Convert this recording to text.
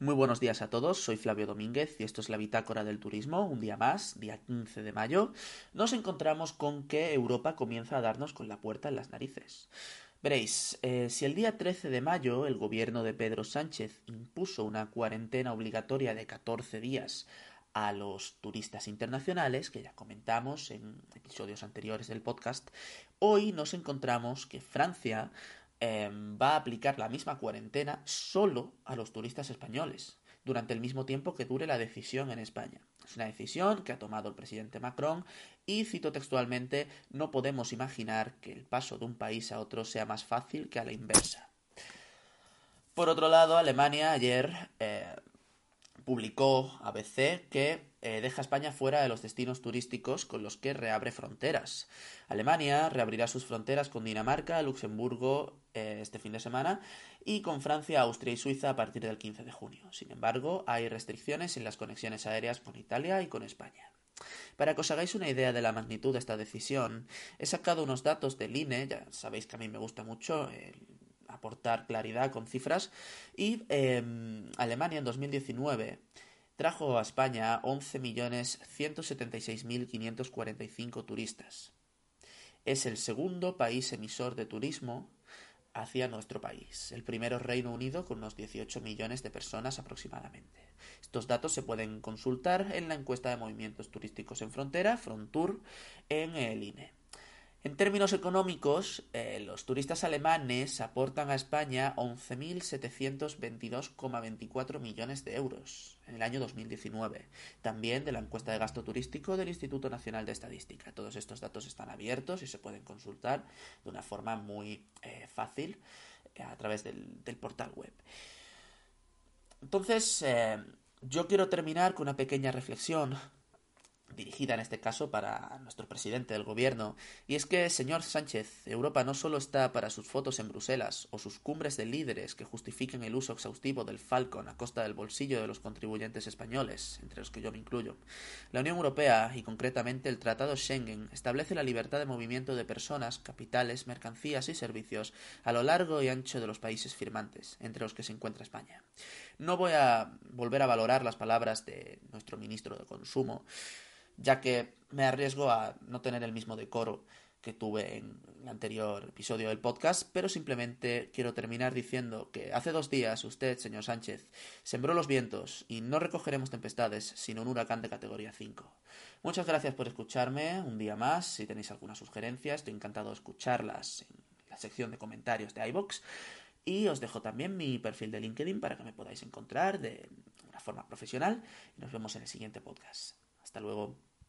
muy buenos días a todos, soy Flavio Domínguez y esto es la Bitácora del Turismo. Un día más, día 15 de mayo, nos encontramos con que Europa comienza a darnos con la puerta en las narices. Veréis, eh, si el día 13 de mayo el gobierno de Pedro Sánchez impuso una cuarentena obligatoria de 14 días a los turistas internacionales, que ya comentamos en episodios anteriores del podcast, hoy nos encontramos que Francia Em, va a aplicar la misma cuarentena solo a los turistas españoles, durante el mismo tiempo que dure la decisión en España. Es una decisión que ha tomado el presidente Macron y, cito textualmente, no podemos imaginar que el paso de un país a otro sea más fácil que a la inversa. Por otro lado, Alemania ayer eh, publicó ABC que eh, deja España fuera de los destinos turísticos con los que reabre fronteras. Alemania reabrirá sus fronteras con Dinamarca, Luxemburgo eh, este fin de semana y con Francia, Austria y Suiza a partir del 15 de junio. Sin embargo, hay restricciones en las conexiones aéreas con Italia y con España. Para que os hagáis una idea de la magnitud de esta decisión, he sacado unos datos del INE, ya sabéis que a mí me gusta mucho aportar claridad con cifras, y em, Alemania en 2019 trajo a España 11.176.545 turistas. Es el segundo país emisor de turismo hacia nuestro país. El primero Reino Unido con unos 18 millones de personas aproximadamente. Estos datos se pueden consultar en la encuesta de movimientos turísticos en frontera, Frontour, en el INE. En términos económicos, eh, los turistas alemanes aportan a España 11.722,24 millones de euros en el año 2019, también de la encuesta de gasto turístico del Instituto Nacional de Estadística. Todos estos datos están abiertos y se pueden consultar de una forma muy eh, fácil eh, a través del, del, portal web. Entonces, yo quiero terminar con una pequeña reflexión dirigida en este caso para nuestro presidente del gobierno, y es que, señor Sánchez, Europa no solo está para sus fotos en Bruselas o sus cumbres de líderes que justifiquen el uso exhaustivo del Falcon a costa del bolsillo de los contribuyentes españoles, entre los que yo me incluyo. La Unión Europea, y concretamente el Tratado Schengen, establece la libertad de movimiento de personas, capitales, mercancías y servicios a lo largo y ancho de los países firmantes, entre los que se encuentra España. No voy a volver a valorar las palabras de nuestro ministro de Consumo, ya que me arriesgo a no tener el mismo decoro que tuve en el anterior episodio del podcast, pero simplemente quiero terminar diciendo que hace dos días usted, señor Sánchez, sembró los vientos y no recogeremos tempestades, sino un huracán de categoría 5. Muchas gracias por escucharme un día más. Si tenéis alguna sugerencia, estoy encantado de escucharlas en la sección de comentarios de iBox. Y os dejo también mi perfil de LinkedIn para que me podáis encontrar de una forma profesional. Y nos vemos en el siguiente podcast. Hasta luego.